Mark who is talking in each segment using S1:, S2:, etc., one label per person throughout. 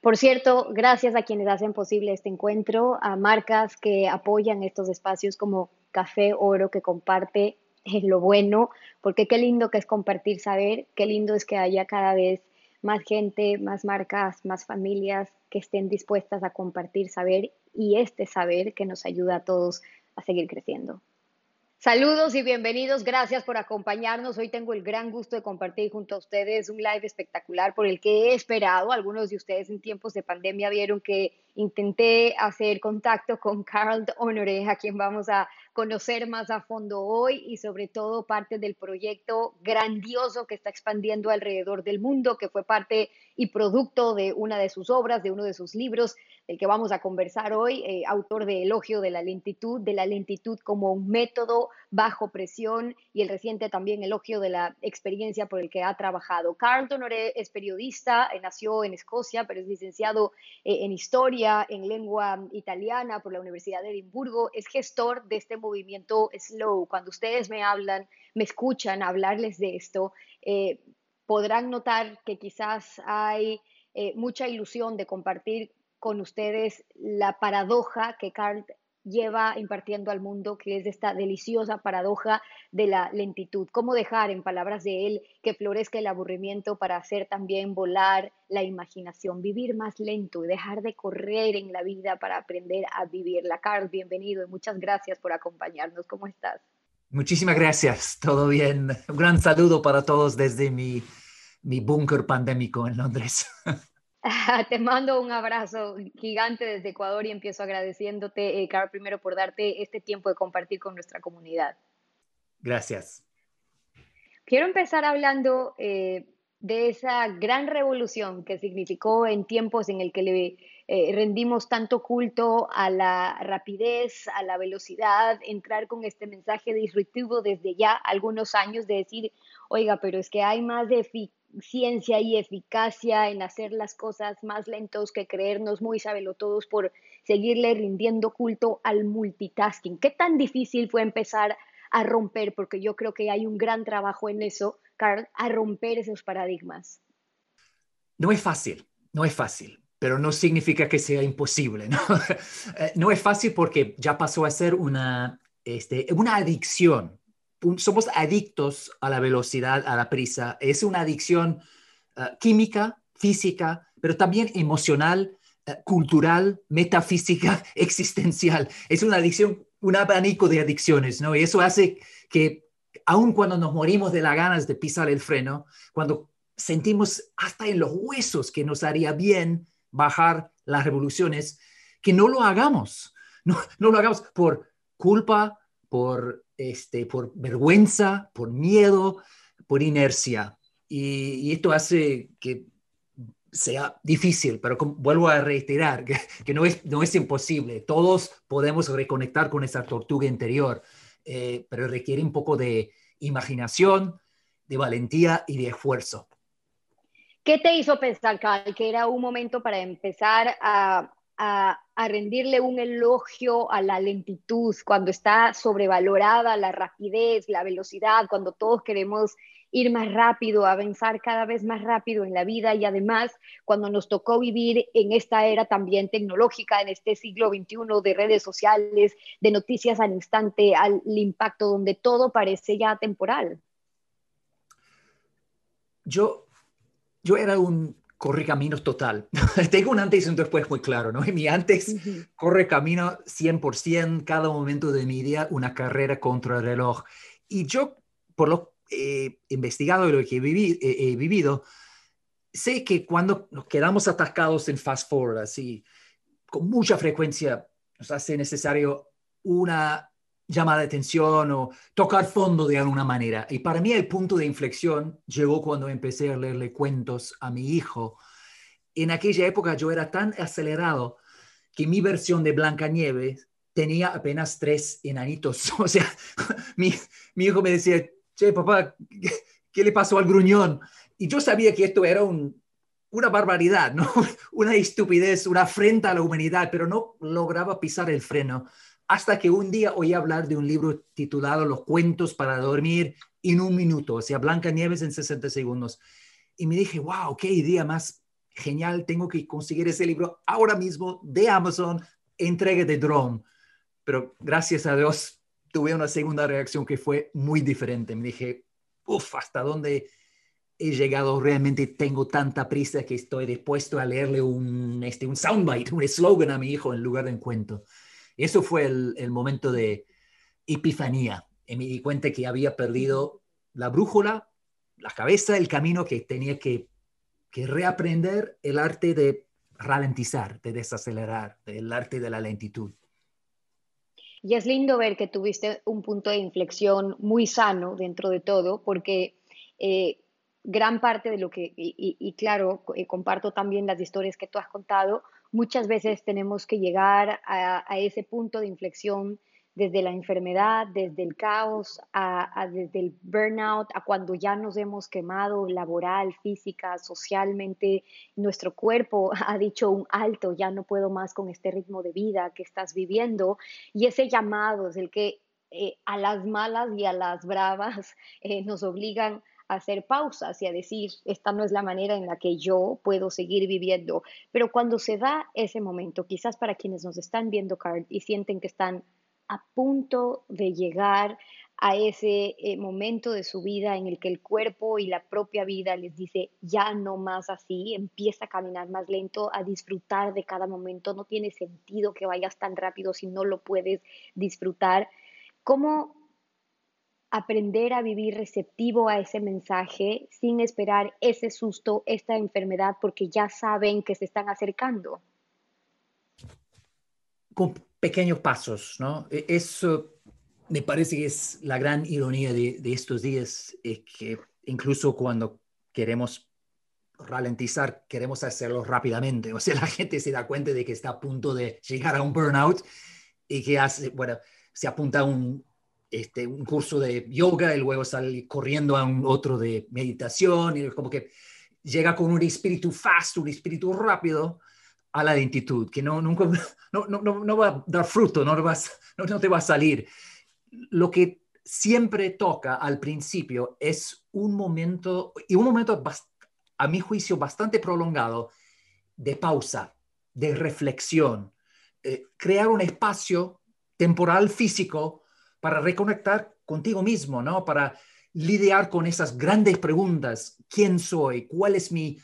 S1: Por cierto, gracias a quienes hacen posible este encuentro, a marcas que apoyan estos espacios como Café Oro, que comparte lo bueno, porque qué lindo que es compartir saber, qué lindo es que haya cada vez más gente, más marcas, más familias que estén dispuestas a compartir saber y este saber que nos ayuda a todos a seguir creciendo. Saludos y bienvenidos. Gracias por acompañarnos. Hoy tengo el gran gusto de compartir junto a ustedes un live espectacular por el que he esperado. Algunos de ustedes en tiempos de pandemia vieron que intenté hacer contacto con Carl Honore, a quien vamos a conocer más a fondo hoy y sobre todo parte del proyecto grandioso que está expandiendo alrededor del mundo, que fue parte y producto de una de sus obras, de uno de sus libros, del que vamos a conversar hoy, eh, autor de Elogio de la lentitud, de la lentitud como un método bajo presión y el reciente también elogio de la experiencia por el que ha trabajado. Carl Honore es periodista, eh, nació en Escocia, pero es licenciado eh, en historia, en lengua italiana por la Universidad de Edimburgo, es gestor de este movimiento slow. Cuando ustedes me hablan, me escuchan hablarles de esto, podrán notar que quizás hay eh, mucha ilusión de compartir con ustedes la paradoja que Carl lleva impartiendo al mundo, que es esta deliciosa paradoja de la lentitud. ¿Cómo dejar, en palabras de él, que florezca el aburrimiento para hacer también volar la imaginación, vivir más lento y dejar de correr en la vida para aprender a vivirla? Carl, bienvenido y muchas gracias por acompañarnos. ¿Cómo estás?
S2: Muchísimas gracias, todo bien. Un gran saludo para todos desde mi mi búnker pandémico en Londres.
S1: Te mando un abrazo gigante desde Ecuador y empiezo agradeciéndote, eh, Carl, primero por darte este tiempo de compartir con nuestra comunidad.
S2: Gracias.
S1: Quiero empezar hablando eh, de esa gran revolución que significó en tiempos en el que le eh, rendimos tanto culto a la rapidez, a la velocidad, entrar con este mensaje disruptivo desde ya algunos años de decir, oiga, pero es que hay más de ciencia y eficacia en hacer las cosas más lentos que creernos muy todos por seguirle rindiendo culto al multitasking. ¿Qué tan difícil fue empezar a romper? Porque yo creo que hay un gran trabajo en eso, Carl, a romper esos paradigmas.
S2: No es fácil, no es fácil, pero no significa que sea imposible. No, eh, no es fácil porque ya pasó a ser una, este, una adicción somos adictos a la velocidad, a la prisa. Es una adicción eh, química, física, pero también emocional, eh, cultural, metafísica, existencial. Es una adicción, un abanico de adicciones, ¿no? Y eso hace que, aun cuando nos morimos de las ganas de pisar el freno, cuando sentimos hasta en los huesos que nos haría bien bajar las revoluciones, que no lo hagamos. No, no lo hagamos por culpa, por este, por vergüenza, por miedo, por inercia. Y, esto hace que sea difícil, pero vuelvo a reiterar que, no, es, imposible. Todos podemos reconectar con esa tortuga interior, eh, pero requiere un poco de imaginación, de valentía y de esfuerzo.
S1: ¿Qué te hizo pensar, Cal, que era un momento para empezar a, rendirle un elogio a la lentitud, cuando está sobrevalorada la rapidez, la velocidad, cuando todos queremos ir más rápido, avanzar cada vez más rápido en la vida y además cuando nos tocó vivir en esta era también tecnológica, en este siglo XXI de redes sociales, de noticias al instante, al impacto donde todo parece ya temporal.
S2: Yo, yo era un corre caminos total. Tengo un antes y un después muy claro, ¿no? Y mi antes corre camino 100%, cada momento de mi día una carrera contra el reloj. Y yo, por lo eh, investigado y lo que he, he vivido, sé que cuando nos quedamos atascados en fast forward, así, con mucha frecuencia, nos hace necesario una llamada de atención o tocar fondo de alguna manera. Y para mí el punto de inflexión llegó cuando empecé a leerle cuentos a mi hijo. En aquella época yo era tan acelerado que mi versión de Blancanieves tenía apenas tres enanitos. O sea, mi, mi hijo me decía, che, papá, ¿qué, le pasó al gruñón? Y yo sabía que esto era un, una barbaridad, ¿no? una estupidez, una afrenta a la humanidad, pero no lograba pisar el freno hasta que un día oí hablar de un libro titulado Los cuentos para dormir en un minuto, o sea, Blanca Nieves en 60 segundos. Y me dije, wow, qué idea más genial, tengo que conseguir ese libro ahora mismo de Amazon, entrega de drone. Pero gracias a Dios tuve una segunda reacción que fue muy diferente. Me dije, uff, ¿hasta dónde he llegado? Realmente tengo tanta prisa que estoy dispuesto a leerle un, este, un soundbite, un eslogan a mi hijo en lugar de un cuento. Eso fue el, momento de epifanía. Y me di cuenta que había perdido la brújula, la cabeza, el camino que tenía que, que reaprender el arte de ralentizar, de desacelerar, el arte de la lentitud.
S1: Y es lindo ver que tuviste un punto de inflexión muy sano dentro de todo, porque eh, gran parte de lo que, y, claro, eh, comparto también las historias que tú has contado, muchas veces tenemos que llegar a ese punto de inflexión desde la enfermedad, desde el caos, a, desde el burnout, a cuando ya nos hemos quemado laboral, física, socialmente, nuestro cuerpo ha dicho un alto, ya no puedo más con este ritmo de vida que estás viviendo. Y ese llamado es el que eh, a las malas y a las bravas eh, nos obligan hacer pausas y a decir, esta no es la manera en la que yo puedo seguir viviendo. Pero cuando se da ese momento, quizás para quienes nos están viendo, Carl, y sienten que están a punto de llegar a ese eh, momento de su vida en el que el cuerpo y la propia vida les dice, ya no más así, empieza a caminar más lento, a disfrutar de cada momento, no tiene sentido que vayas tan rápido si no lo puedes disfrutar. ¿Cómo aprender a vivir receptivo a ese mensaje sin esperar ese susto, esta enfermedad, porque ya saben que se están acercando?
S2: pequeños pasos, ¿no? E, eso me parece que es la gran ironía de, estos días, es que incluso cuando queremos ralentizar, queremos hacerlo rápidamente. O sea, la gente se da cuenta de que está a punto de llegar a un burnout y que hace, bueno, se apunta a un, este, un curso de yoga y luego sale corriendo a un otro de meditación y como que llega con un espíritu fast, un espíritu rápido a la lentitud, que no, nunca, no, no, no va a dar fruto, no, vas, no, te va a salir. Lo que siempre toca al principio es un momento, y un momento a mi juicio bastante prolongado, de pausa, de reflexión, eh, crear un espacio temporal físico para reconectar contigo mismo, ¿no? Para lidiar con esas grandes preguntas, ¿quién soy? ¿Cuál es mi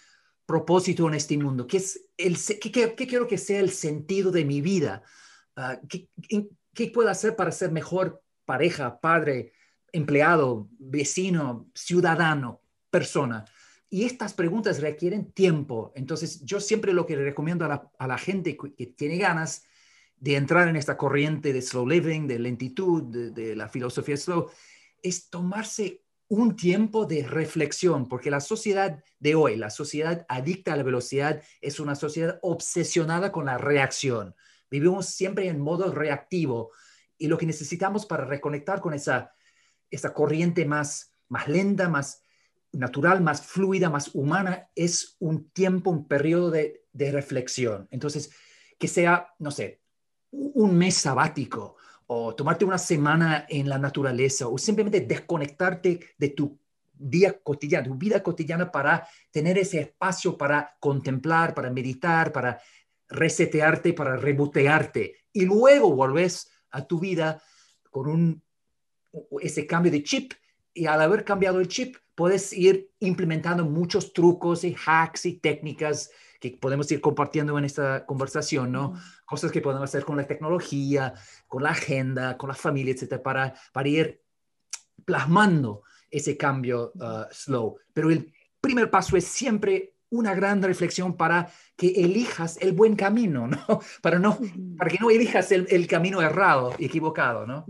S2: propósito en este mundo? ¿Qué, es el, qué, quiero que sea el sentido de mi vida? Ah, ¿qué, ¿Qué puedo hacer para ser mejor pareja, padre, empleado, vecino, ciudadano, persona? Y estas preguntas requieren tiempo. Entonces, yo siempre lo que recomiendo a la, a la gente que tiene ganas de entrar en esta corriente de slow living, de lentitud, de, la filosofía slow, es tomarse un tiempo de reflexión, porque la sociedad de hoy, la sociedad adicta a la velocidad, es una sociedad obsesionada con la reacción. Vivimos siempre en modo reactivo y lo que necesitamos para reconectar con esa, esa corriente más, más lenta, más natural, más fluida, más humana, es un tiempo, un periodo de, de reflexión. Entonces, que sea, no sé, un mes sabático, o tomarte una semana en la naturaleza o simplemente desconectarte de tu día cotidiano, tu vida cotidiana para tener ese espacio para contemplar, para meditar, para resetearte, para rebotearte y luego volves a tu vida con un, ese cambio de chip y al haber cambiado el chip puedes ir implementando muchos trucos y hacks y técnicas que podemos ir compartiendo en esta conversación, ¿no? Cosas que podemos hacer con la tecnología, con la agenda, con la familia, etcétera, para, para ir plasmando ese cambio uh, slow. Pero el primer paso es siempre una gran reflexión para que elijas el buen camino, ¿no? Para, no, para que no elijas el, el camino errado y equivocado, ¿no?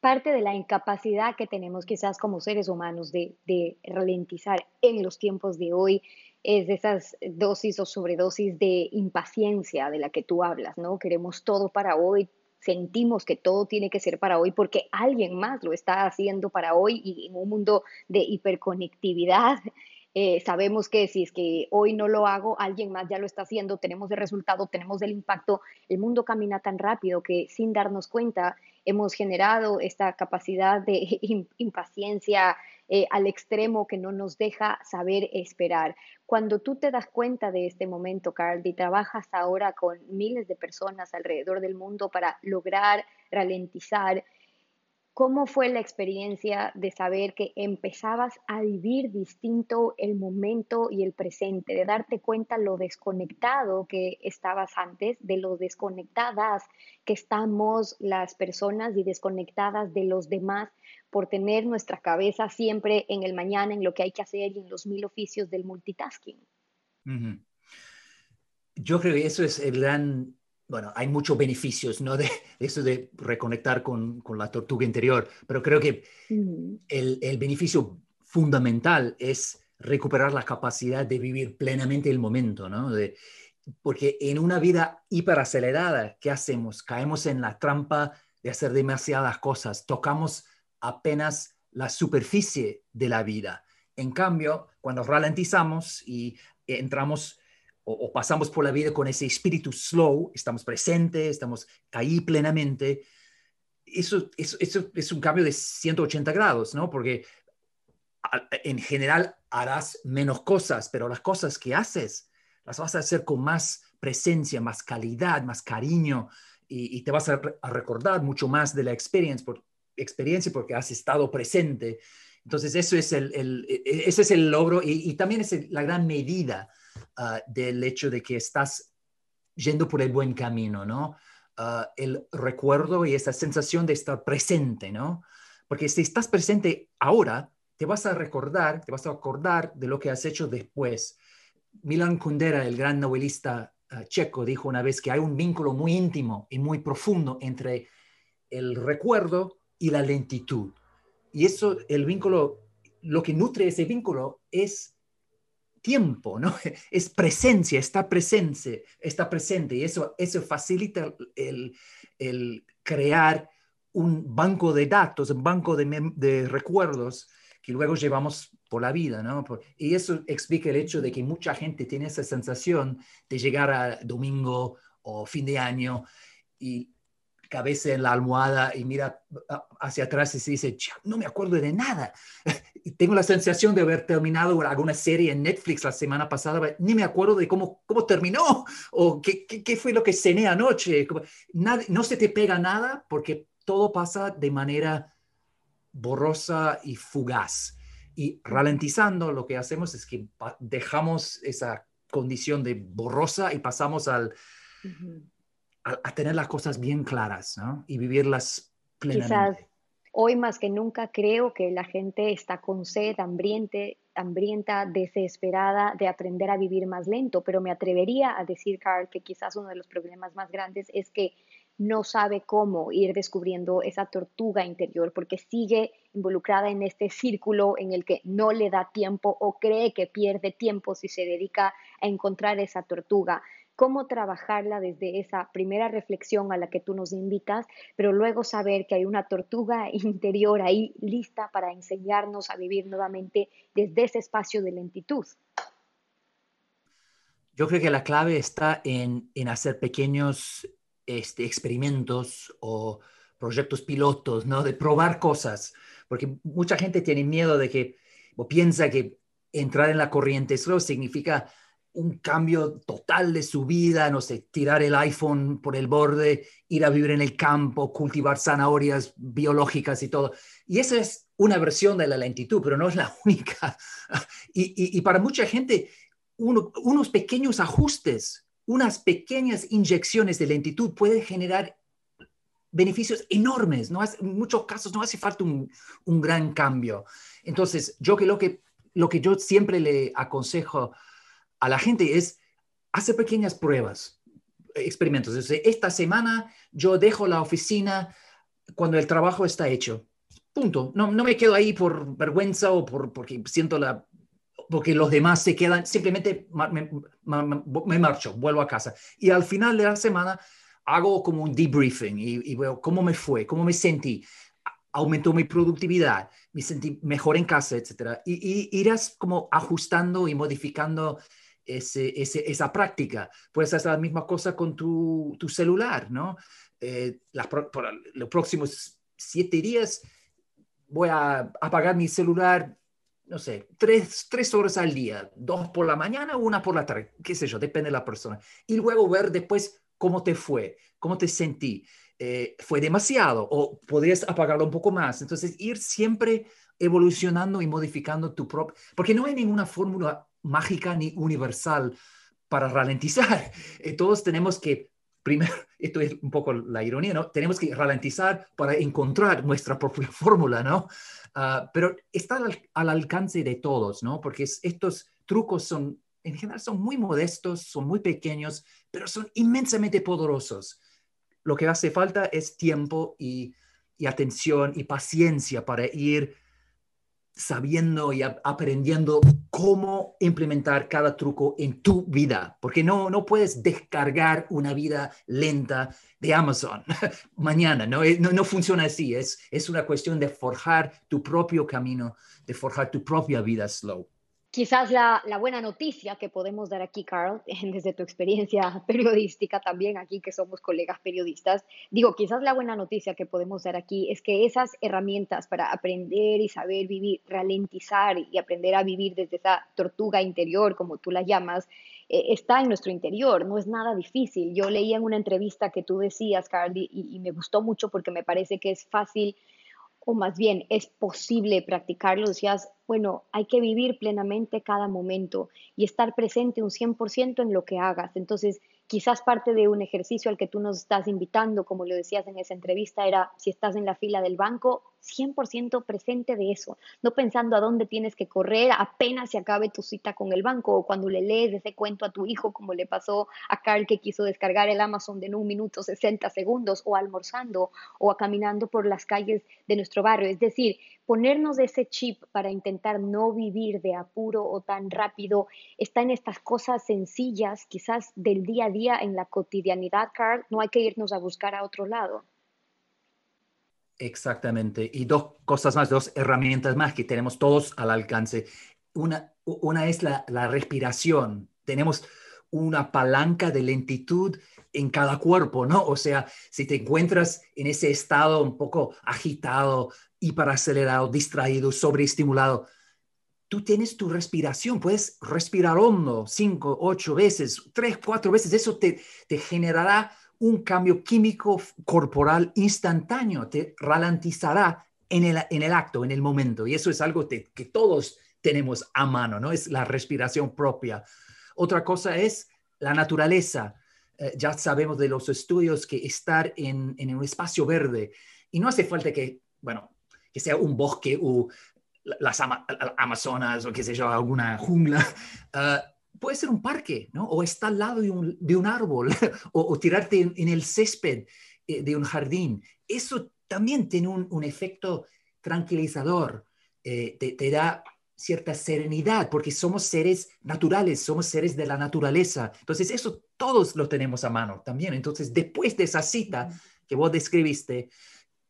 S1: Parte de la incapacidad que tenemos quizás como seres humanos de, de ralentizar en los tiempos de hoy es de esas dosis o sobredosis de impaciencia de la que tú hablas, ¿no? Queremos todo para hoy, sentimos que todo tiene que ser para hoy porque alguien más lo está haciendo para hoy y en un mundo de hiperconectividad eh, sabemos que si es que hoy no lo hago, alguien más ya lo está haciendo, tenemos el resultado, tenemos el impacto, el mundo camina tan rápido que sin darnos cuenta hemos generado esta capacidad de impaciencia eh, al extremo que no nos deja saber esperar. Cuando tú te das cuenta de este momento, Carl, y trabajas ahora con miles de personas alrededor del mundo para lograr ralentizar ¿Cómo fue la experiencia de saber que empezabas a vivir distinto el momento y el presente, de darte cuenta lo desconectado que estabas antes, de lo desconectadas que estamos las personas y desconectadas de los demás por tener nuestra cabeza siempre en el mañana, en lo que hay que hacer y en los mil oficios del multitasking?
S2: Yo creo que eso es el gran bueno, hay muchos beneficios, ¿no? De, eso de reconectar con, con, la tortuga interior, pero creo que el, el, beneficio fundamental es recuperar la capacidad de vivir plenamente el momento, ¿no? De, porque en una vida hiperacelerada, ¿qué hacemos? Caemos en la trampa de hacer demasiadas cosas, tocamos apenas la superficie de la vida. En cambio, cuando ralentizamos y entramos o, pasamos por la vida con ese espíritu slow, estamos presentes, estamos ahí plenamente, eso, es un cambio de 180 grados, ¿no? Porque en general harás menos cosas, pero las cosas que haces las vas a hacer con más presencia, más calidad, más cariño y, te vas a, recordar mucho más de la experiencia, experiencia porque has estado presente. Entonces, eso es el, el e, e, ese es el logro y, y también es la gran medida Ah, del hecho de que estás yendo por el buen camino, ¿no? Ah, el recuerdo y esa sensación de estar presente, ¿no? Porque si estás presente ahora, te vas a recordar, te vas a acordar de lo que has hecho después. Milan Kundera, el gran novelista ah, checo, dijo una vez que hay un vínculo muy íntimo y muy profundo entre el recuerdo y la lentitud. Y eso, el vínculo, lo que nutre ese vínculo es tiempo, ¿no? Es presencia, está presente, está presente y eso, eso facilita el, crear un banco de datos, un banco de, de, recuerdos que luego llevamos por la vida, ¿no? Y eso explica el hecho de que mucha gente tiene esa sensación de llegar a domingo o fin de año y cabeza en la almohada y mira hacia atrás y se dice, no me acuerdo de nada. Y tengo la sensación de haber terminado alguna serie en Netflix la semana pasada, ni me acuerdo de cómo, cómo terminó o qué, qué, fue lo que cené anoche. Nada, no se te pega nada porque todo pasa de manera borrosa y fugaz. Y ralentizando, lo que hacemos es que dejamos esa condición de borrosa y pasamos al a, tener las cosas bien claras ¿no? y vivirlas plenamente.
S1: Quizás hoy más que nunca creo que la gente está con sed, hambriente, hambrienta, desesperada de aprender a vivir más lento, pero me atrevería a decir, Carl, que quizás uno de los problemas más grandes es que no sabe cómo ir descubriendo esa tortuga interior porque sigue involucrada en este círculo en el que no le da tiempo o cree que pierde tiempo si se dedica a encontrar esa tortuga cómo trabajarla desde esa primera reflexión a la que tú nos invitas, pero luego saber que hay una tortuga interior ahí lista para enseñarnos a vivir nuevamente desde ese espacio de lentitud.
S2: Yo creo que la clave está en, hacer pequeños este, experimentos o proyectos pilotos, ¿no? De probar cosas, porque mucha gente tiene miedo de que, o piensa que entrar en la corriente slow significa un cambio total de su vida, no sé, tirar el iPhone por el borde, ir a vivir en el campo, cultivar zanahorias biológicas y todo. Y esa es una versión de la lentitud, pero no es la única. Y, para mucha gente, unos pequeños ajustes, unas pequeñas inyecciones de lentitud pueden generar beneficios enormes. No en muchos casos no hace falta un, gran cambio. Entonces, yo que lo que, lo que yo siempre le aconsejo a la gente es hacer pequeñas pruebas, experimentos. esta semana yo dejo la oficina cuando el trabajo está hecho. Punto. No, no me quedo ahí por vergüenza o por, porque siento la... porque los demás se quedan, simplemente me, marcho, vuelvo a casa. Y al final de la semana hago como un debriefing y, y veo cómo me fue, cómo me sentí aumentó mi productividad, me sentí mejor en casa, etc. Y, y, irás como ajustando y modificando ese, esa práctica. Puedes hacer la misma cosa con tu, celular, ¿no? Eh, los próximos siete días voy a apagar mi celular, no sé, tres, tres horas al día, dos por la mañana, una por la tarde, qué sé yo, depende de la persona. Y luego ver después cómo te fue, cómo te sentí. Eh, fue demasiado o podrías apagarlo un poco más. Entonces, ir siempre evolucionando y modificando tu propio, porque no hay ninguna fórmula mágica ni universal para ralentizar. Eh, todos tenemos que, primero, esto es un poco la ironía, ¿no? Tenemos que ralentizar para encontrar nuestra propia fórmula, ¿no? Ah, pero está al, alcance de todos, ¿no? Porque estos trucos son, en general, son muy modestos, son muy pequeños, pero son inmensamente poderosos. Lo que hace falta es tiempo y, y atención y paciencia para ir sabiendo y aprendiendo cómo implementar cada truco en tu vida, porque no, no puedes descargar una vida lenta de Amazon mañana, ¿no? no, no funciona así, es, es una cuestión de forjar tu propio camino, de forjar tu propia vida slow.
S1: Quizás la, buena noticia que podemos dar aquí, Carl, desde tu experiencia periodística también, aquí que somos colegas periodistas, digo, quizás la buena noticia que podemos dar aquí es que esas herramientas para aprender y saber vivir, ralentizar y aprender a vivir desde esa tortuga interior, como tú la llamas, eh, está en nuestro interior, no es nada difícil. Yo leía en una entrevista que tú decías, Carl, y me gustó mucho porque me parece que es fácil o más bien es posible practicarlo, decías, bueno, hay que vivir plenamente cada momento y estar presente un 100% en lo que hagas. Entonces, quizás parte de un ejercicio al que tú nos estás invitando, como lo decías en esa entrevista, era si estás en la fila del banco, 100% presente de eso, no pensando a dónde tienes que correr apenas se acabe tu cita con el banco o cuando le lees ese cuento a tu hijo, como le pasó a Carl que quiso descargar el Amazon de un minuto 60 segundos o almorzando o caminando por las calles de nuestro barrio. Es decir, ponernos ese chip para intentar no vivir de apuro o tan rápido está en estas cosas sencillas, quizás del día a día en la cotidianidad, Carl, no hay que irnos a buscar a otro lado.
S2: Exactamente. Y dos cosas más, dos herramientas más que tenemos todos al alcance. Una, una es la, la respiración. Tenemos una palanca de lentitud en cada cuerpo, ¿no? O sea, si te encuentras en ese estado un poco agitado, hiperacelerado, distraído, sobreestimulado, tú tienes tu respiración, puedes respirar hondo cinco, ocho veces, tres, cuatro veces, eso te, te generará un cambio químico corporal instantáneo, te ralentizará en el, en el acto, en el momento. Y eso es algo que todos tenemos a mano, ¿no? Es la respiración propia. Otra cosa es la naturaleza. Eh, ya sabemos de los estudios que estar en, en, un espacio verde, y no hace falta que, bueno, que sea un bosque o las Amazonas o qué sé yo, alguna jungla. Uh, puede ser un parque, ¿no? O estar al lado de un, de un árbol, o, tirarte en, el césped eh, de un jardín. Eso también tiene un, un efecto tranquilizador, eh, te, te, da cierta serenidad, porque somos seres naturales, somos seres de la naturaleza. Entonces, eso todos lo tenemos a mano también. Entonces, después de esa cita que vos describiste,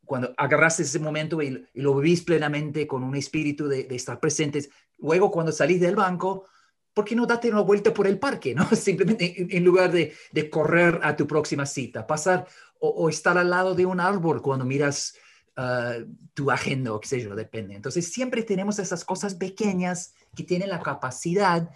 S2: cuando agarraste ese momento y, lo vivís plenamente con un espíritu de, de estar presentes, luego cuando salís del banco, ¿por qué no date una vuelta por el parque? ¿no? Simplemente en, lugar de, correr a tu próxima cita, pasar o, estar al lado de un árbol cuando miras ah, tu agenda o qué sé yo, depende. Entonces siempre tenemos esas cosas pequeñas que tienen la capacidad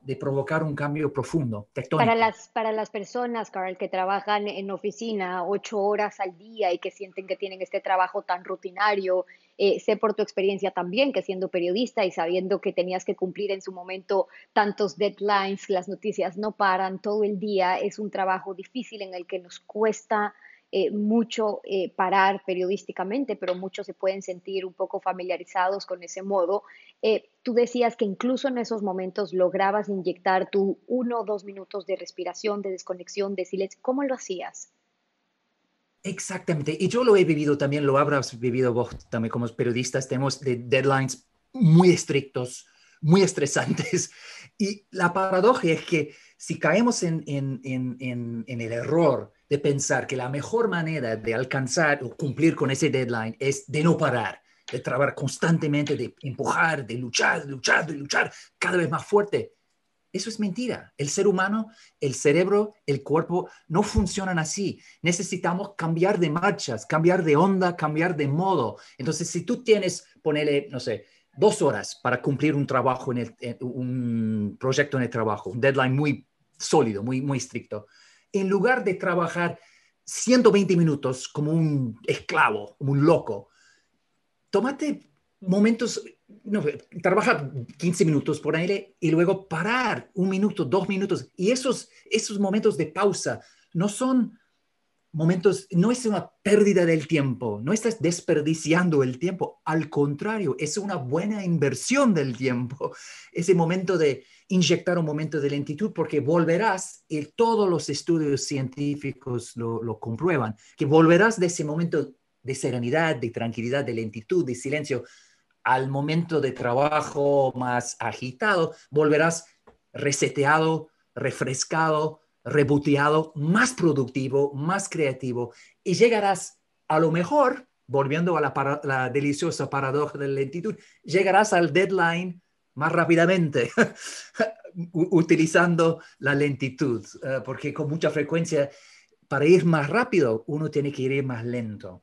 S2: de provocar un cambio profundo,
S1: Para las, para las personas, Carl, que trabajan en oficina ocho horas al día y que sienten que tienen este trabajo tan rutinario, eh, sé por tu experiencia también que siendo periodista y sabiendo que tenías que cumplir en su momento tantos deadlines, las noticias no paran todo el día, es un trabajo difícil en el que nos cuesta eh, mucho eh, parar periodísticamente, pero muchos se pueden sentir un poco familiarizados con ese modo. Tú decías que incluso en esos momentos lograbas inyectar tu uno o dos minutos de respiración, de desconexión, de silencio. ¿Cómo lo hacías?
S2: Exactamente. Y yo lo he vivido también, lo habrás vivido vos también como periodistas. Tenemos de deadlines muy estrictos, muy estresantes. Y la paradoja es que si caemos en, el error de pensar que la mejor manera de alcanzar o cumplir con ese deadline es de no parar, de trabajar constantemente, de empujar, de luchar, de luchar, de luchar cada vez más fuerte. Eso es mentira. El ser humano, el cerebro, el cuerpo no funcionan así. Necesitamos cambiar de marchas, cambiar de onda, cambiar de modo. Entonces, si tú tienes, ponele, no sé, dos horas para cumplir un trabajo, en, el, un proyecto en el trabajo, un deadline muy sólido, muy, muy estricto, en lugar de trabajar 120 minutos como un esclavo, como un loco, tómate momentos no, trabaja 15 minutos por aire y luego parar un minuto, dos minutos. Y esos, esos momentos de pausa no son momentos, no es una pérdida del tiempo, no estás desperdiciando el tiempo, al contrario, es una buena inversión del tiempo, ese momento de inyectar un momento de lentitud, porque volverás, y todos los estudios científicos lo, lo comprueban, que volverás de ese momento de serenidad, de tranquilidad, de lentitud, de silencio, al momento de trabajo más agitado, volverás reseteado, refrescado, reboteado, más productivo, más creativo y llegarás a lo mejor, volviendo a la, deliciosa paradoja de la lentitud, llegarás al deadline más rápidamente utilizando la lentitud, eh, porque con mucha frecuencia para ir más rápido uno tiene que ir más lento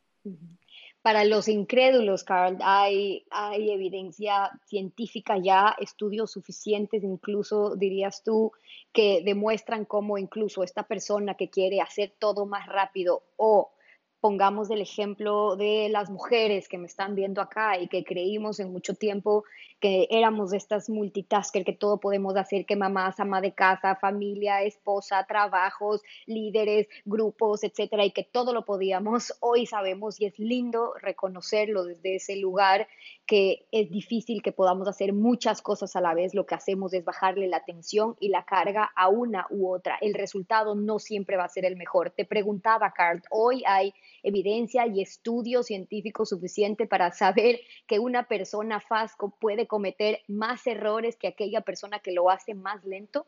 S1: para los incrédulos, Carl, hay, hay evidencia científica ya, estudios suficientes, incluso dirías tú, que demuestran cómo incluso esta persona que quiere hacer todo más rápido o pongamos el ejemplo de las mujeres que me están viendo acá y que creímos en mucho tiempo que éramos estas multitasker, que todo podemos hacer, que mamás, ama de casa, familia, esposa, trabajos, líderes, grupos, etcétera, y que todo lo podíamos. Hoy sabemos y es lindo reconocerlo desde ese lugar que es difícil que podamos hacer muchas cosas a la vez. Lo que hacemos es bajarle la tensión y la carga a una u otra. El resultado no siempre va a ser el mejor. Te preguntaba, Carl, hoy hay evidencia y estudio científico suficiente para saber que una persona fasco puede cometer más errores que aquella persona que lo hace más lento?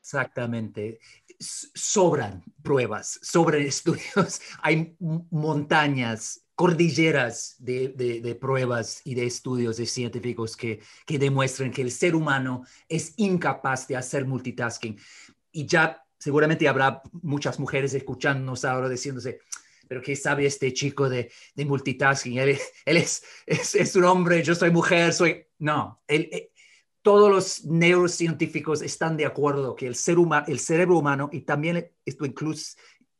S2: Exactamente. Sobran pruebas, sobran estudios. Hay montañas, cordilleras de, pruebas y de estudios de científicos que, que demuestran que el ser humano es incapaz de hacer multitasking. Y ya seguramente habrá muchas mujeres escuchándonos ahora diciéndose, pero ¿qué sabe este chico de, de multitasking? Él, él es, es, es, un hombre, yo soy mujer, soy... No, él, eh, todos los neurocientíficos están de acuerdo que el, ser el cerebro humano, y también esto incluye,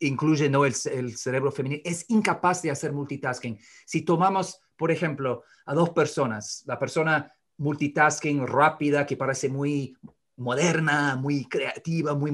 S2: incluye ¿no? el, cerebro femenino, es incapaz de hacer multitasking. Si tomamos, por ejemplo, a dos personas, la persona multitasking rápida, que parece muy moderna, muy creativa, muy,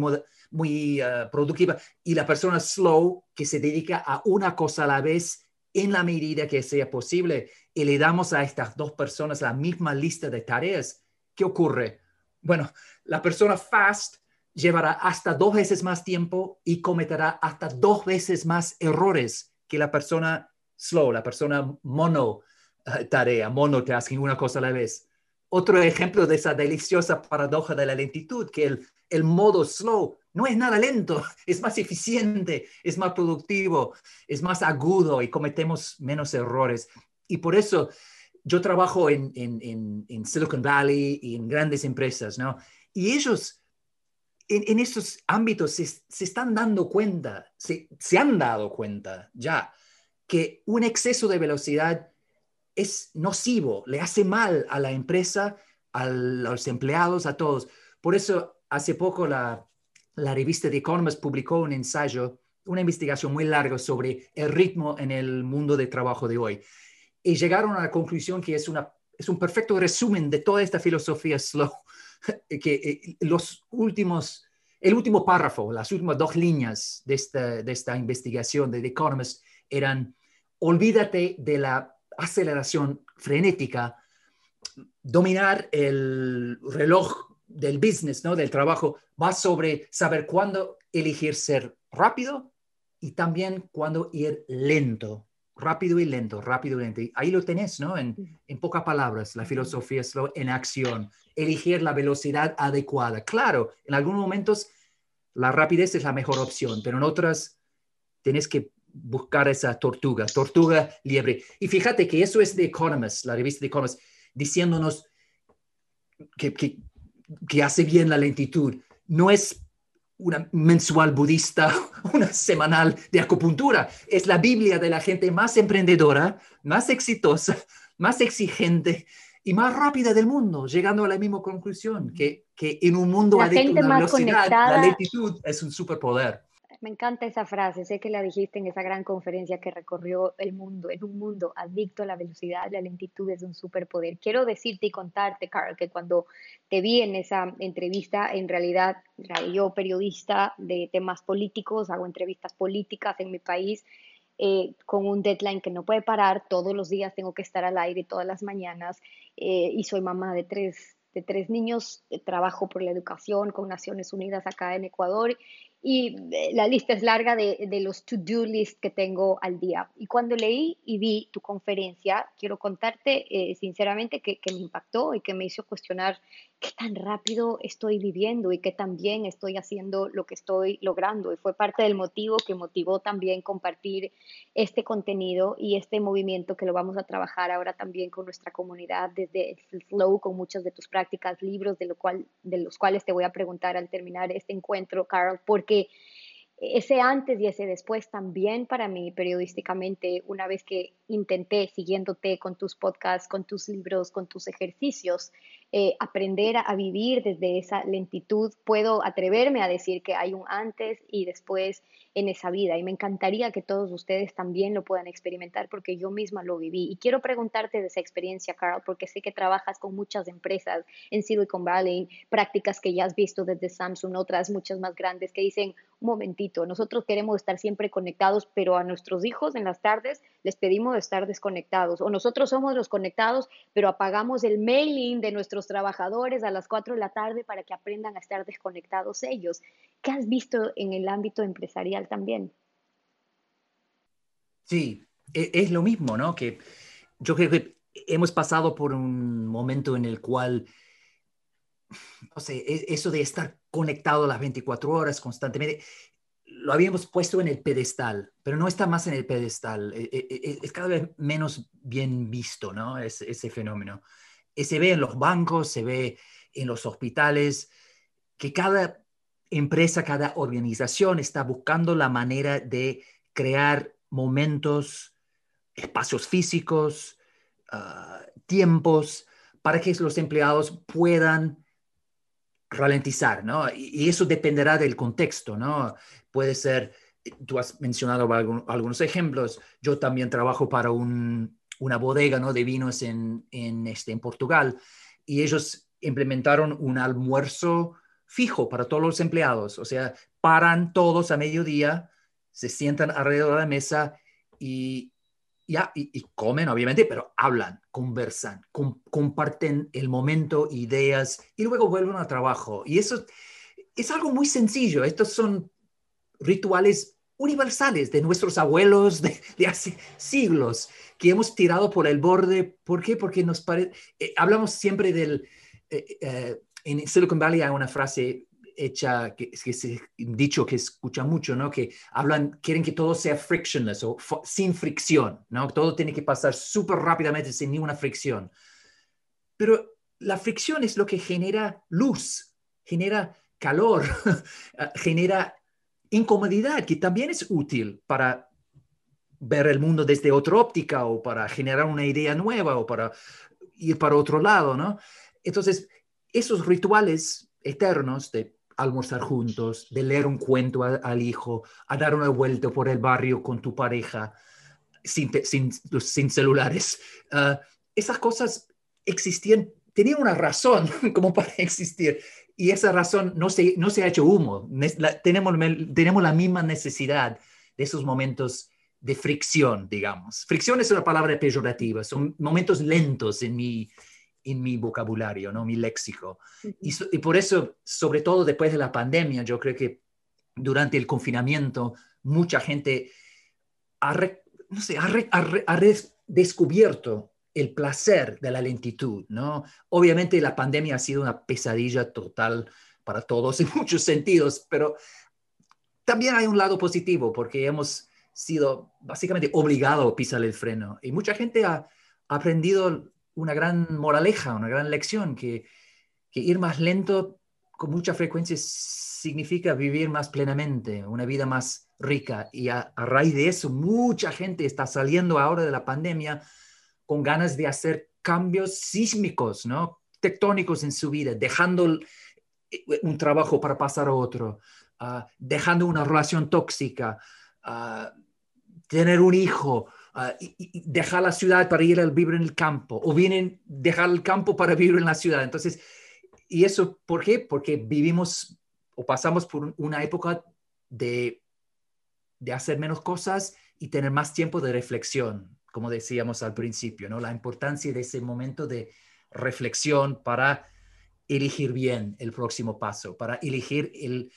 S2: muy uh, productiva, y la persona slow, que se dedica a una cosa a la vez en la medida que sea posible, y le damos a estas dos personas la misma lista de tareas, ¿qué ocurre? Bueno, la persona fast llevará hasta dos veces más tiempo y cometerá hasta dos veces más errores que la persona slow, la persona mono uh, tarea, monotasking, una cosa a la vez otro ejemplo de esa deliciosa paradoja de la lentitud, que el, el modo slow no es nada lento, es más eficiente, es más productivo, es más agudo y cometemos menos errores. Y por eso yo trabajo en, en, en, Silicon Valley y en grandes empresas, ¿no? Y ellos en, esos ámbitos se, se, están dando cuenta, se, se han dado cuenta ya que un exceso de velocidad es nocivo, le hace mal a la empresa, a los empleados, a todos. Por eso, hace poco la, revista The Economist publicó un ensayo, una investigación muy larga sobre el ritmo en el mundo de trabajo de hoy. Y llegaron a la conclusión que es, una, es un perfecto resumen de toda esta filosofía slow, que eh, los últimos, el último párrafo, las últimas dos líneas de esta, de esta investigación de The Economist eran, olvídate de la aceleración frenética, dominar el reloj del business, ¿no? del trabajo, va sobre saber cuándo elegir ser rápido y también cuándo ir lento, rápido y lento, rápido y lento. ahí lo tenés, ¿no? En, en pocas palabras, la filosofía slow en acción, elegir la velocidad adecuada. Claro, en algunos momentos la rapidez es la mejor opción, pero en otras tienes que buscar esa tortuga, tortuga liebre. Y fíjate que eso es The Economist, la revista The Economist, diciéndonos que, que hace bien la lentitud. No es una mensual budista, una semanal de acupuntura. Es la Biblia de la gente más emprendedora, más exitosa, más exigente y más rápida del mundo, llegando a la misma conclusión, que, que en un mundo
S1: la adicto a la velocidad, la
S2: lentitud es un superpoder.
S1: Me encanta esa frase, sé que la dijiste en esa gran conferencia que recorrió el mundo, en un mundo adicto a la velocidad, la lentitud es un superpoder. Quiero decirte y contarte, Carl, que cuando te vi en esa entrevista, en realidad yo periodista de temas políticos, hago entrevistas políticas en mi país, eh, con un deadline que no puede parar, todos los días tengo que estar al aire, todas las mañanas, eh, y soy mamá de tres, de tres niños, eh, trabajo por la educación con Naciones Unidas acá en Ecuador y eh, la lista es larga de, de los to-do list que tengo al día. Y cuando leí y vi tu conferencia, quiero contarte eh, sinceramente que, que, me impactó y que me hizo cuestionar qué tan rápido estoy viviendo y qué tan bien estoy haciendo lo que estoy logrando. Y fue parte del motivo que motivó también compartir este contenido y este movimiento que lo vamos a trabajar ahora también con nuestra comunidad desde el Flow, con muchas de tus prácticas, libros, de, lo cual, de los cuales te voy a preguntar al terminar este encuentro, Carl, porque ese antes y ese después también para mí periodísticamente, una vez que intenté, siguiéndote con tus podcasts, con tus libros, con tus ejercicios, eh, aprender a, vivir desde esa lentitud, puedo atreverme a decir que hay un antes y después en esa vida. Y me encantaría que todos ustedes también lo puedan experimentar porque yo misma lo viví. Y quiero preguntarte de esa experiencia, Carl, porque sé que trabajas con muchas empresas en Silicon Valley, prácticas que ya has visto desde Samsung, otras muchas más grandes que dicen, un momentito, nosotros queremos estar siempre conectados, pero a nuestros hijos en las tardes les pedimos estar desconectados. O nosotros somos los conectados, pero apagamos el mailing de nuestros trabajadores a las 4 de la tarde para que aprendan a estar desconectados ellos. ¿Qué has visto en el ámbito empresarial también?
S2: Sí, e, es lo mismo, ¿no? Que yo creo que hemos pasado por un momento en el cual, no sé, e, eso de estar conectado las 24 horas constantemente, lo habíamos puesto en el pedestal, pero no está más en el pedestal. E, es, cada vez menos bien visto, ¿no? ese fenómeno. Se ve en los bancos, se ve en los hospitales, que cada empresa, cada organización está buscando la manera de crear momentos, espacios físicos, ah, tiempos, para que los empleados puedan ralentizar, ¿no? Y, eso dependerá del contexto, ¿no? Puede ser, tú has mencionado algunos ejemplos, yo también trabajo para una bodega, ¿no? De vinos en, en, este, en Portugal y ellos implementaron un almuerzo fijo para todos los empleados, o sea, paran todos a mediodía, se sientan alrededor de la mesa y, ya, y, comen, obviamente, pero hablan, conversan, comparten el momento, ideas y luego vuelven al trabajo. Y eso es algo muy sencillo. Estos son rituales universales de nuestros abuelos de, hace siglos que hemos tirado por el borde. ¿Por qué? Porque nos parece, eh, hablamos siempre del, eh, eh, en Silicon Valley hay una frase hecha, que, que se dicho que escucha mucho, ¿no? Que hablan, quieren que todo sea frictionless o sin fricción, ¿no? Todo tiene que pasar súper rápidamente sin ninguna fricción. Pero la fricción es lo que genera luz, genera calor, genera incomodidad, que también es útil para ver el mundo desde otra óptica o para generar una idea nueva o para ir para otro lado, ¿no? Entonces, esos rituales eternos de almorzar juntos, de leer un cuento al hijo, a dar una vuelta por el barrio con tu pareja, sin, sin, celulares. Ah, esas cosas existían, tenían una razón como para existir y esa razón no se, no se ha hecho humo. tenemos, tenemos la misma necesidad de esos momentos de fricción, digamos. Fricción es una palabra peyorativa, son momentos lentos en mi, en mi vocabulario, ¿no? mi léxico. y, por eso, sobre todo después de la pandemia, yo creo que durante el confinamiento, mucha gente ha, no sé, ha, descubierto el placer de la lentitud. ¿no? Obviamente la pandemia ha sido una pesadilla total para todos en muchos sentidos, pero también hay un lado positivo porque hemos sido básicamente obligados a pisar el freno y mucha gente ha aprendido una gran moraleja, una gran lección, que, que ir más lento con mucha frecuencia significa vivir más plenamente, una vida más rica. Y a, raíz de eso, mucha gente está saliendo ahora de la pandemia con ganas de hacer cambios sísmicos, ¿no? Tectónicos en su vida, dejando eh, un trabajo para pasar a otro, ah, dejando una relación tóxica, ah, tener un hijo, ah, dejar la ciudad para ir a vivir en el campo, o vienen dejar el campo para vivir en la ciudad. Entonces, ¿y eso por qué? Porque vivimos o pasamos por una época de, de hacer menos cosas y tener más tiempo de reflexión, como decíamos al principio, ¿no? La importancia de ese momento de reflexión para elegir bien el próximo paso, para elegir el,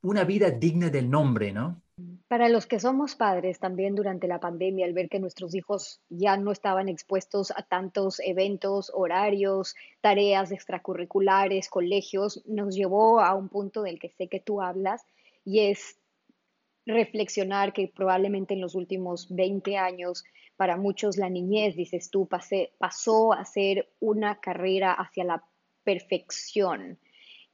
S2: una vida digna del nombre, ¿no?
S1: Para los que somos padres también durante la pandemia, al ver que nuestros hijos ya no estaban expuestos a tantos eventos, horarios, tareas extracurriculares, colegios, nos llevó a un punto del que sé que tú hablas y es reflexionar que probablemente en los últimos 20 años, para muchos la niñez, dices tú, pasó a ser una carrera hacia la perfección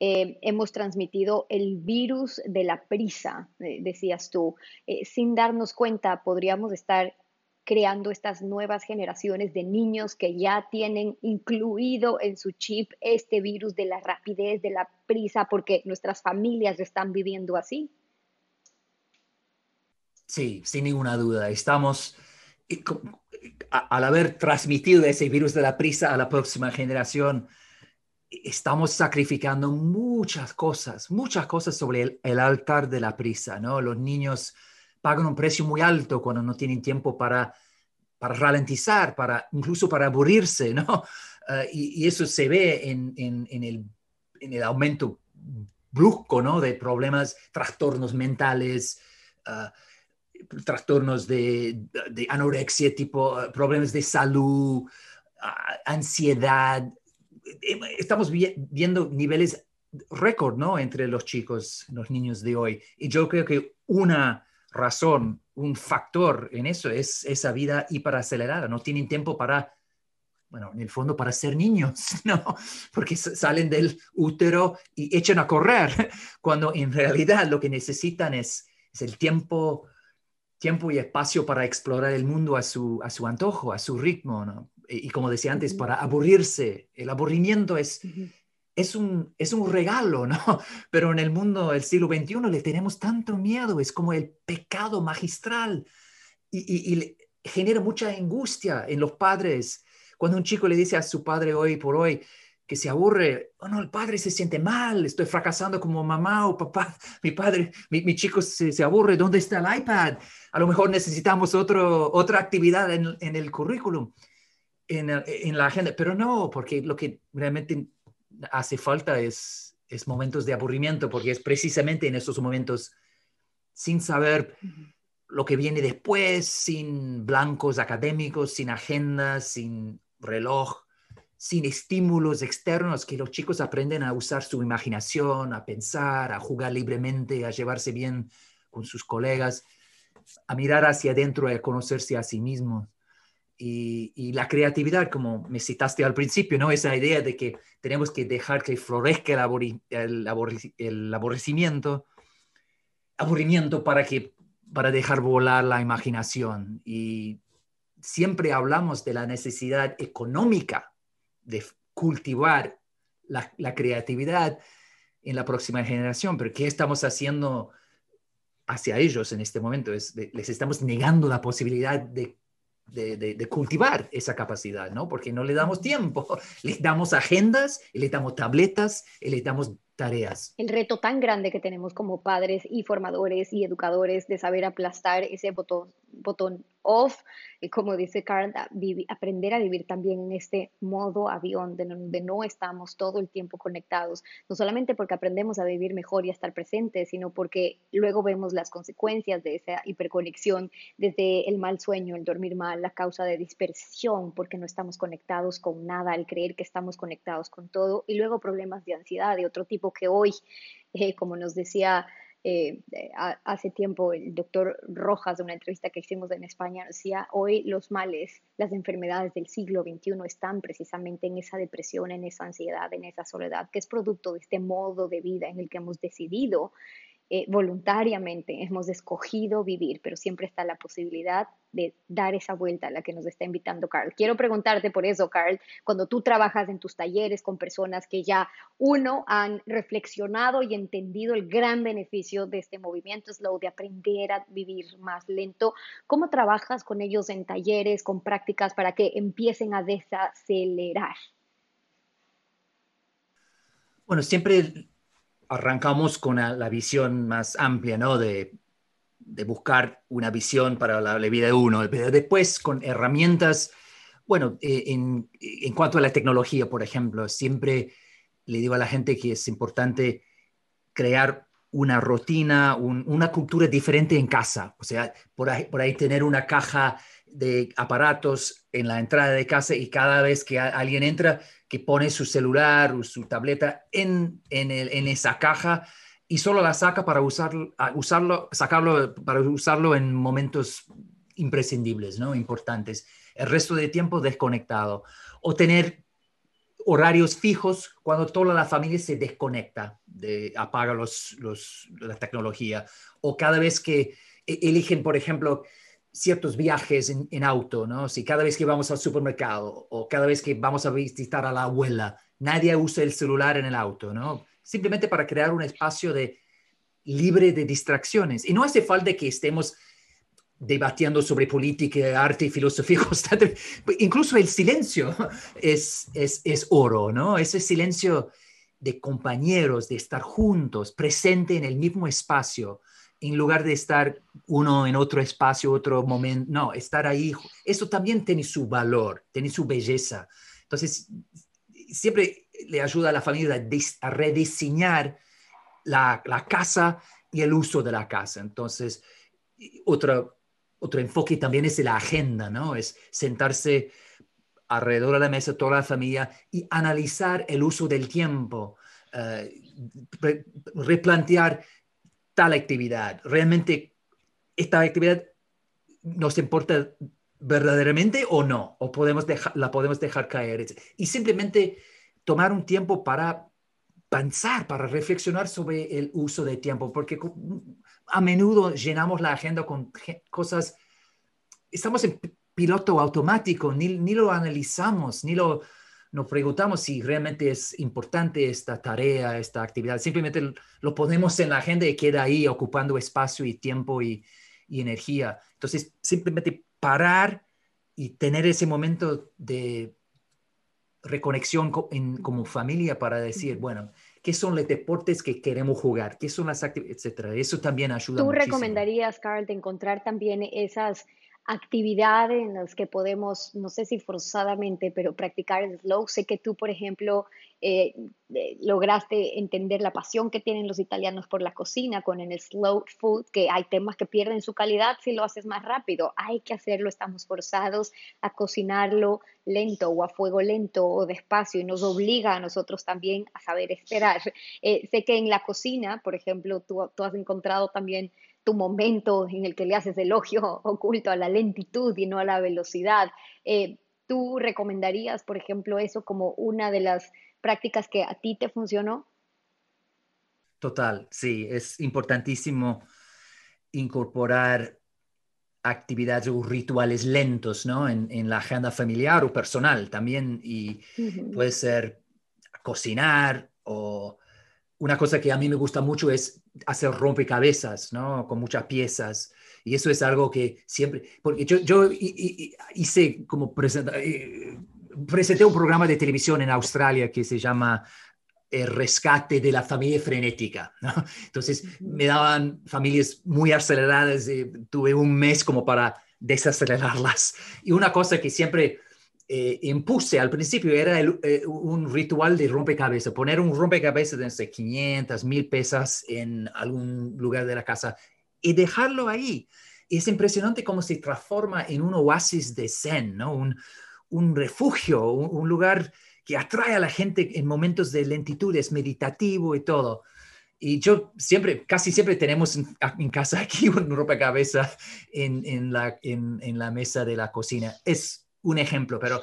S1: eh, hemos transmitido el virus de la prisa, eh, decías tú. Eh, sin darnos cuenta, podríamos estar creando estas nuevas generaciones de niños que ya tienen incluido en su chip este virus de la rapidez, de la prisa, porque nuestras familias están viviendo así.
S2: Sí, sin ninguna duda. Estamos, al haber transmitido ese virus de la prisa a la próxima generación, estamos sacrificando muchas cosas, muchas cosas sobre el, altar de la prisa, ¿no? Los niños pagan un precio muy alto cuando no tienen tiempo para, para ralentizar, para, incluso para aburrirse, ¿no? Eh, y, eso se ve en, el, en, el, aumento brusco, ¿no? De problemas, trastornos mentales, eh, trastornos de, de, anorexia, tipo eh, problemas de salud, ah, ansiedad, estamos viendo niveles récord, ¿no? Entre los chicos, los niños de hoy. Y yo creo que una razón, un factor en eso es esa vida hiperacelerada. No tienen tiempo para, bueno, en el fondo para ser niños, ¿no? Porque salen del útero y echan a correr, cuando en realidad lo que necesitan es, es el tiempo tiempo y espacio para explorar el mundo a su, a su antojo, a su ritmo, ¿no? y como decía antes, para aburrirse. El aburrimiento es, es, un, es un regalo, ¿no? Pero en el mundo del siglo XXI le tenemos tanto miedo, es como el pecado magistral y, y, genera mucha angustia en los padres. Cuando un chico le dice a su padre hoy por hoy que se aburre, oh no, el padre se siente mal, estoy fracasando como mamá o papá, mi padre, mi, chico se, se, aburre, ¿dónde está el iPad? A lo mejor necesitamos otro, otra actividad en, en el currículum en, la agenda, pero no, porque lo que realmente hace falta es, es momentos de aburrimiento, porque es precisamente en esos momentos sin saber lo que viene después, sin blancos académicos, sin agendas, sin reloj, sin estímulos externos, que los chicos aprenden a usar su imaginación, a pensar, a jugar libremente, a llevarse bien con sus colegas, a mirar hacia adentro y a conocerse a sí mismos y, la creatividad, como me citaste al principio, ¿no? Esa idea de que tenemos que dejar que florezca el, el, el aborrecimiento, aburrimiento para, que, para dejar volar la imaginación. Y siempre hablamos de la necesidad económica de cultivar la, la creatividad en la próxima generación, pero ¿qué estamos haciendo hacia ellos en este momento? Es les estamos negando la posibilidad de de, cultivar esa capacidad, ¿no? Porque no le damos tiempo, le damos agendas, le damos tabletas, le damos tareas.
S1: El reto tan grande que tenemos como padres y formadores y educadores de saber aplastar ese botón, botón off, y como dice Karen, aprender a vivir también en este modo avión, de donde no estamos todo el tiempo conectados, no solamente porque aprendemos a vivir mejor y a estar presentes, sino porque luego vemos las consecuencias de esa hiperconexión, desde el mal sueño, el dormir mal, la causa de dispersión, porque no estamos conectados con nada, el creer que estamos conectados con todo, y luego problemas de ansiedad de otro tipo que hoy, eh, como nos decía eh, hace tiempo el doctor Rojas, de una entrevista que hicimos en España, decía, hoy los males, las enfermedades del siglo XXI están precisamente en esa depresión, en esa ansiedad, en esa soledad, que es producto de este modo de vida en el que hemos decidido eh, voluntariamente hemos escogido vivir, pero siempre está la posibilidad de dar esa vuelta a la que nos está invitando Carl. Quiero preguntarte por eso, Carl, cuando tú trabajas en tus talleres con personas que ya, uno, han reflexionado y entendido el gran beneficio de este movimiento slow, de aprender a vivir más lento, ¿cómo trabajas con ellos en talleres, con prácticas para que empiecen a desacelerar?
S2: Bueno, siempre arrancamos con la, visión más amplia, ¿no? De, buscar una visión para la, vida de uno, después con herramientas, bueno, eh, en, cuanto a la tecnología, por ejemplo, siempre le digo a la gente que es importante crear una rutina, una cultura diferente en casa, o sea, por ahí tener una caja de aparatos en la entrada de casa y cada vez que alguien entra, que pone su celular o su tableta en, en, esa caja y solo la saca para usar, usarlo, sacarlo para usarlo en momentos imprescindibles, ¿no? Importantes. El resto del tiempo desconectado. O tener horarios fijos cuando toda la familia se desconecta, de, apaga los, los, la tecnología. O cada vez que e, eligen, por ejemplo, ciertos viajes en, auto, ¿no? Si cada vez que vamos al supermercado o cada vez que vamos a visitar a la abuela, nadie usa el celular en el auto, ¿no? Simplemente para crear un espacio de libre de distracciones. Y no hace falta que estemos debatiendo sobre política, arte y filosofía. Incluso el silencio es, es, es oro, ¿no? Ese silencio de compañeros, de estar juntos, presente en el mismo espacio, en lugar de estar uno en otro espacio, otro momento, no, estar ahí, eso también tiene su valor, tiene su belleza. Entonces, siempre le ayuda a la familia a, rediseñar la, casa y el uso de la casa. Entonces, otro, otro enfoque también es la agenda, ¿no? Es sentarse alrededor de la mesa toda la familia y analizar el uso del tiempo, eh, replantear tal actividad, realmente esta actividad nos importa verdaderamente o no, o podemos la podemos dejar caer. Y simplemente tomar un tiempo para pensar, para reflexionar sobre el uso del tiempo, porque a menudo llenamos la agenda con cosas, estamos en piloto automático, ni, ni lo analizamos, ni lo, nos preguntamos si realmente es importante esta tarea, esta actividad. Simplemente lo ponemos en la agenda y queda ahí ocupando espacio y tiempo y, energía. Entonces, simplemente parar y tener ese momento de reconexión como familia para decir, bueno, ¿qué son los deportes que queremos jugar? ¿Qué son las actividades? Etcétera. Eso también ayuda.
S1: ¿Tú recomendarías, Carl, de encontrar también esas actividades en las que podemos, no sé si forzadamente, pero practicar el slow. Sé que tú, por ejemplo, eh, eh, lograste entender la pasión que tienen los italianos por la cocina con el slow food, que hay temas que pierden su calidad si lo haces más rápido. Hay que hacerlo, estamos forzados a cocinarlo lento o a fuego lento o despacio y nos obliga a nosotros también a saber esperar. Eh, sé que en la cocina, por ejemplo, tú, tú has encontrado también tu momento en el que le haces elogio oculto a la lentitud y no a la velocidad. Eh, ¿Tú recomendarías, por ejemplo, eso como una de las prácticas que a ti te funcionó?
S2: Total, sí, es importantísimo incorporar actividades o rituales lentos ¿no? en, la agenda familiar o personal también. Y puede ser cocinar o una cosa que a mí me gusta mucho es hacer rompecabezas, ¿no? Con muchas piezas. Y eso es algo que siempre, porque yo, yo hice como eh, presenté un programa de televisión en Australia que se llama El rescate de la familia frenética, ¿no? Entonces me daban familias muy aceleradas, y tuve un mes como para desacelerarlas. Y una cosa que siempre eh, impuse al principio era eh, un ritual de rompecabezas, poner un rompecabezas de 500, 1000 pesas en algún lugar de la casa y dejarlo ahí. es impresionante cómo se transforma en un oasis de zen, ¿no? un, un refugio, un, lugar que atrae a la gente en momentos de lentitud, es meditativo y todo. Y yo siempre, casi siempre tenemos en, casa aquí un rompecabezas en, en, la, en, la mesa de la cocina. Es un ejemplo, pero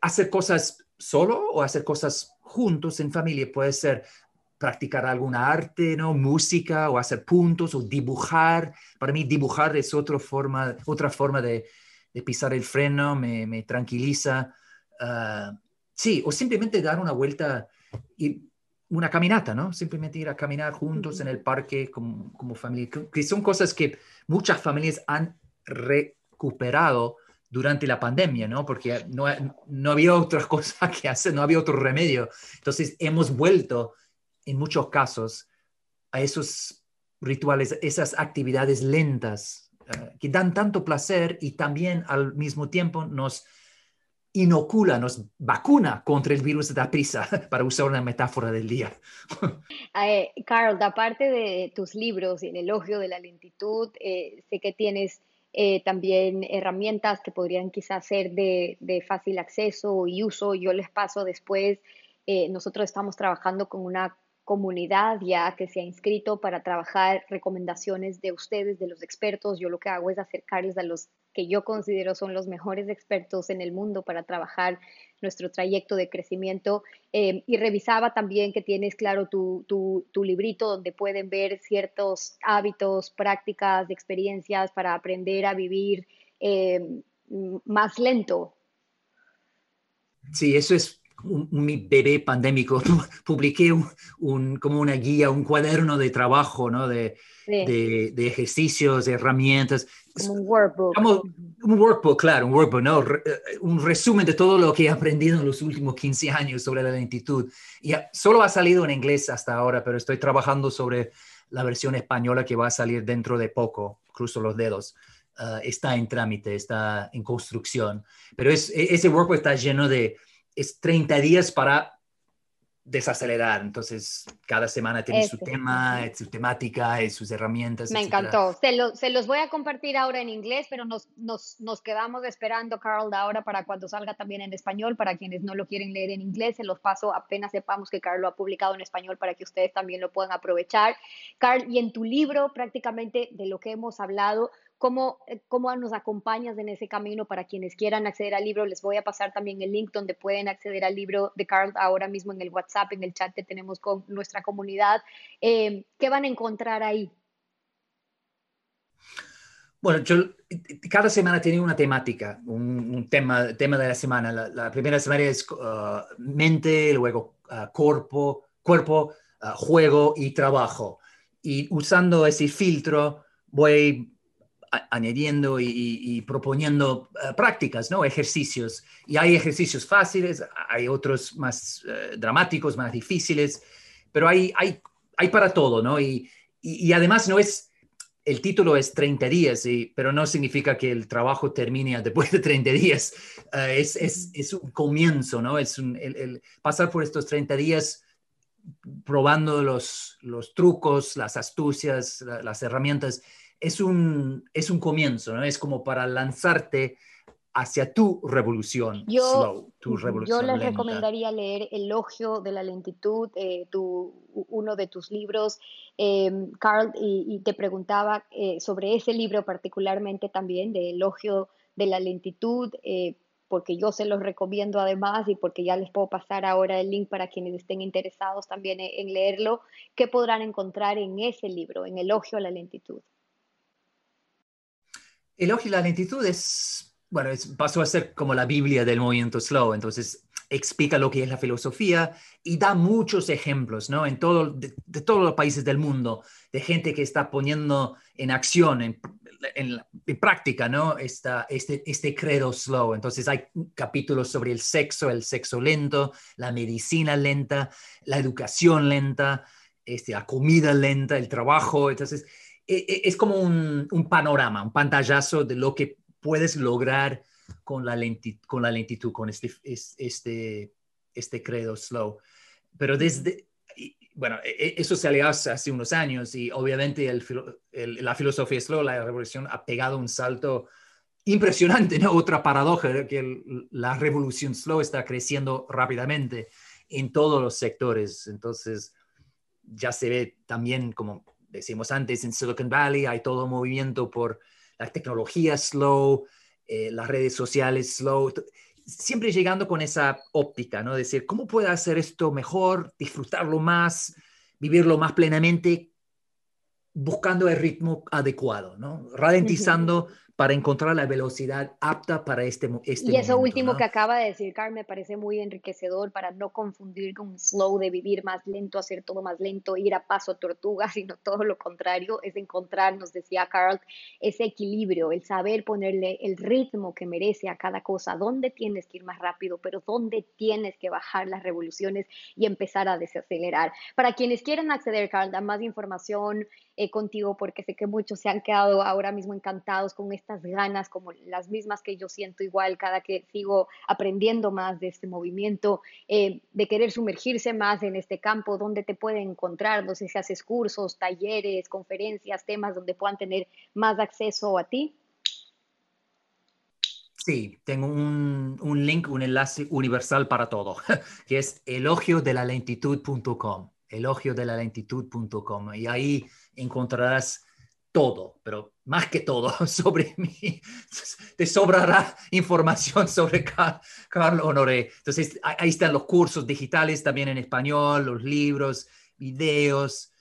S2: hacer cosas solo o hacer cosas juntos en familia puede ser practicar alguna arte, ¿no? Música o hacer puntos o dibujar. Para mí dibujar es otra forma, otra forma de, de pisar el freno, me, me tranquiliza. Ah, sí, o simplemente dar una vuelta y una caminata, ¿no? Simplemente ir a caminar juntos en el parque como, como familia, que son cosas que muchas familias han recuperado durante la pandemia, ¿no? Porque no, no había otra cosa que hacer, no había otro remedio. Entonces hemos vuelto en muchos casos a esos rituales, esas actividades lentas eh, que dan tanto placer y también al mismo tiempo nos inocula, nos vacuna contra el virus de la prisa, para usar una metáfora del día.
S1: Eh, Carl, aparte de tus libros y el elogio de la lentitud, eh, sé que tienes eh, también herramientas que podrían quizás ser de, de, fácil acceso y uso. Yo les paso después. nosotros estamos trabajando con una comunidad ya que se ha inscrito para trabajar recomendaciones de ustedes, de los expertos. Yo lo que hago es acercarles a los que yo considero son los mejores expertos en el mundo para trabajar nuestro trayecto de crecimiento. Eh, y revisaba también que tienes, claro, tu, tu, tu, librito donde pueden ver ciertos hábitos, prácticas, experiencias para aprender a vivir eh, más lento.
S2: Sí, eso es un, mi bebé pandémico, publiqué un, como una guía, un cuaderno de trabajo, ¿no? De, de, de, ejercicios, de herramientas.
S1: Como un workbook.
S2: Como un workbook, claro, un workbook, ¿no? Eh, un resumen de todo lo que he aprendido en los últimos 15 años sobre la lentitud. Y solo ha salido en inglés hasta ahora, pero estoy trabajando sobre la versión española que va a salir dentro de poco, cruzo los dedos. Uh, está en trámite, está en construcción. Pero es, e, ese workbook está lleno de, es 30 días para desacelerar. Entonces, cada semana tiene su tema, su temática, sus herramientas.
S1: Me encantó. Se, se, los voy a compartir ahora en inglés, pero nos, nos, nos, quedamos esperando, Carl, ahora para cuando salga también en español. Para quienes no lo quieren leer en inglés, se los paso apenas sepamos que Carl lo ha publicado en español para que ustedes también lo puedan aprovechar. Carl, y en tu libro, prácticamente de lo que hemos hablado, cómo, eh, cómo nos acompañas en ese camino para quienes quieran acceder al libro. Les voy a pasar también el link donde pueden acceder al libro de Carl ahora mismo en el WhatsApp, en el chat que tenemos con nuestra comunidad. Eh, ¿Qué van a encontrar ahí?
S2: Bueno, yo cada semana tiene una temática, un, tema, tema de la semana. La, primera semana es uh, mente, luego uh, cuerpo, cuerpo uh, juego y trabajo. Y usando ese filtro voy añadiendo y, proponiendo eh, prácticas, ¿no? Ejercicios. Y hay ejercicios fáciles, hay otros más eh, dramáticos, más difíciles, pero hay, hay, hay para todo, ¿no? Y, y, además no es, el título es 30 días, pero no significa que el trabajo termine después de 30 días. Eh, es, es, es, un comienzo, ¿no? Es un, el, pasar por estos 30 días probando los, los trucos, las astucias, las herramientas es un, es un comienzo, ¿no? Es como para lanzarte hacia tu revolución
S1: yo, slow, tu revolución Yo les recomendaría leer Elogio de la lentitud, eh, tu, uno de tus libros, eh, Carl, y, te preguntaba eh, sobre ese libro particularmente también, de Elogio de la lentitud, porque yo se los recomiendo además y porque ya les puedo pasar ahora el link para quienes estén interesados también en leerlo, ¿qué podrán encontrar en ese libro, en Elogio a la lentitud?
S2: Elogio y la lentitud es, bueno, pasó a ser como la Biblia del movimiento slow, entonces explica lo que es la filosofía y da muchos ejemplos, ¿no? En todo, de, todos los países del mundo, de gente que está poniendo en acción, en, en, práctica, ¿no? Esta, este, este credo slow. Entonces hay capítulos sobre el sexo, el sexo lento, la medicina lenta, la educación lenta, este, la comida lenta, el trabajo. Entonces, e, e, es como un, panorama, un pantallazo de lo que puedes lograr con la, lentitud, con, la lentitud, con este, este, este credo slow. Pero desde, bueno, e, eso se hace hace unos años y obviamente la filosofía slow, la revolución ha pegado un salto impresionante, ¿no? Otra paradoja, que la revolución slow está creciendo rápidamente en todos los sectores. Entonces, ya se ve también, como decimos antes, en Silicon Valley hay todo movimiento por la tecnología slow, eh, las redes sociales slow, siempre llegando con esa óptica, ¿no? Decir, ¿cómo puedo hacer esto mejor, disfrutarlo más, vivirlo más plenamente, buscando el ritmo adecuado, ¿no? Ralentizando para encontrar la velocidad apta para este, este
S1: Y eso último que acaba de decir, Carl, me parece muy enriquecedor para no confundir con slow de vivir más lento, hacer todo más lento, ir a paso tortuga, sino todo lo contrario, es encontrar, nos decía Carl, ese equilibrio, el saber ponerle el ritmo que merece a cada cosa, dónde tienes que ir más rápido, pero dónde tienes que bajar las revoluciones y empezar a desacelerar. Para quienes quieran acceder, Carl, a más información eh, contigo, porque sé que muchos se han quedado ahora mismo encantados con este estas ganas como las mismas que yo siento igual cada que sigo aprendiendo más de este movimiento, eh, de querer sumergirse más en este campo, donde te pueden encontrar, no sé si haces cursos, talleres, conferencias, temas donde puedan tener más acceso a ti.
S2: Sí, tengo un, un link, un enlace universal para todo, que es elogiodelalentitud.com, elogiodelalentitud.com, y ahí encontrarás todo, pero más que todo sobre mí, te sobrará información sobre Carlos Honoré. Entonces, ahí están los cursos digitales también en español, los libros, videos,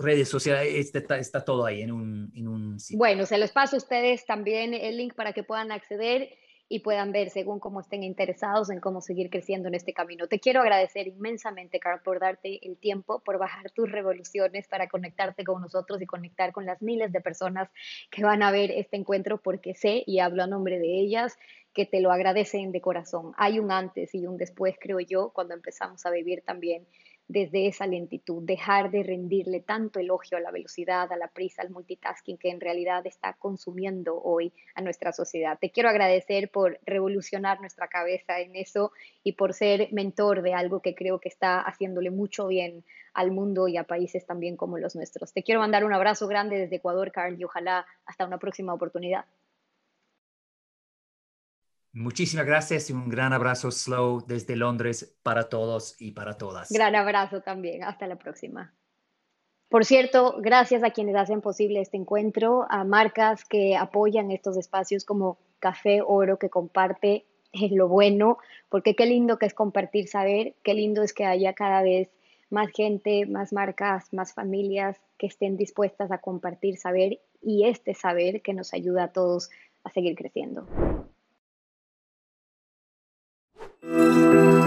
S2: redes sociales, está, está todo ahí en un, en un
S1: sitio. Bueno, se los paso a ustedes también el link para que puedan acceder y puedan ver según cómo estén interesados en cómo seguir creciendo en este camino. Te quiero agradecer inmensamente, Carl, por darte el tiempo, por bajar tus revoluciones para conectarte con nosotros y conectar con las miles de personas que van a ver este encuentro, porque sé, y hablo a nombre de ellas, que te lo agradecen de corazón. Hay un antes y un después, creo yo, cuando empezamos a vivir también desde esa lentitud, dejar de rendirle tanto elogio a la velocidad, a la prisa, al multitasking que en realidad está consumiendo hoy a nuestra sociedad. Te quiero agradecer por revolucionar nuestra cabeza en eso y por ser mentor de algo que creo que está haciéndole mucho bien al mundo y a países también como los nuestros. Te quiero mandar un abrazo grande desde Ecuador, Carl, y ojalá hasta una próxima oportunidad.
S2: Muchísimas gracias y un gran abrazo slow desde Londres para todos y para todas.
S1: Gran abrazo también. Hasta la próxima. Por cierto, gracias a quienes hacen posible este encuentro, a marcas que apoyan estos espacios como Café Oro, que comparte lo bueno, porque qué lindo que es compartir saber, qué lindo es que haya cada vez más gente, más marcas, más familias que estén dispuestas a compartir saber y este saber que nos ayuda a todos a seguir creciendo. Música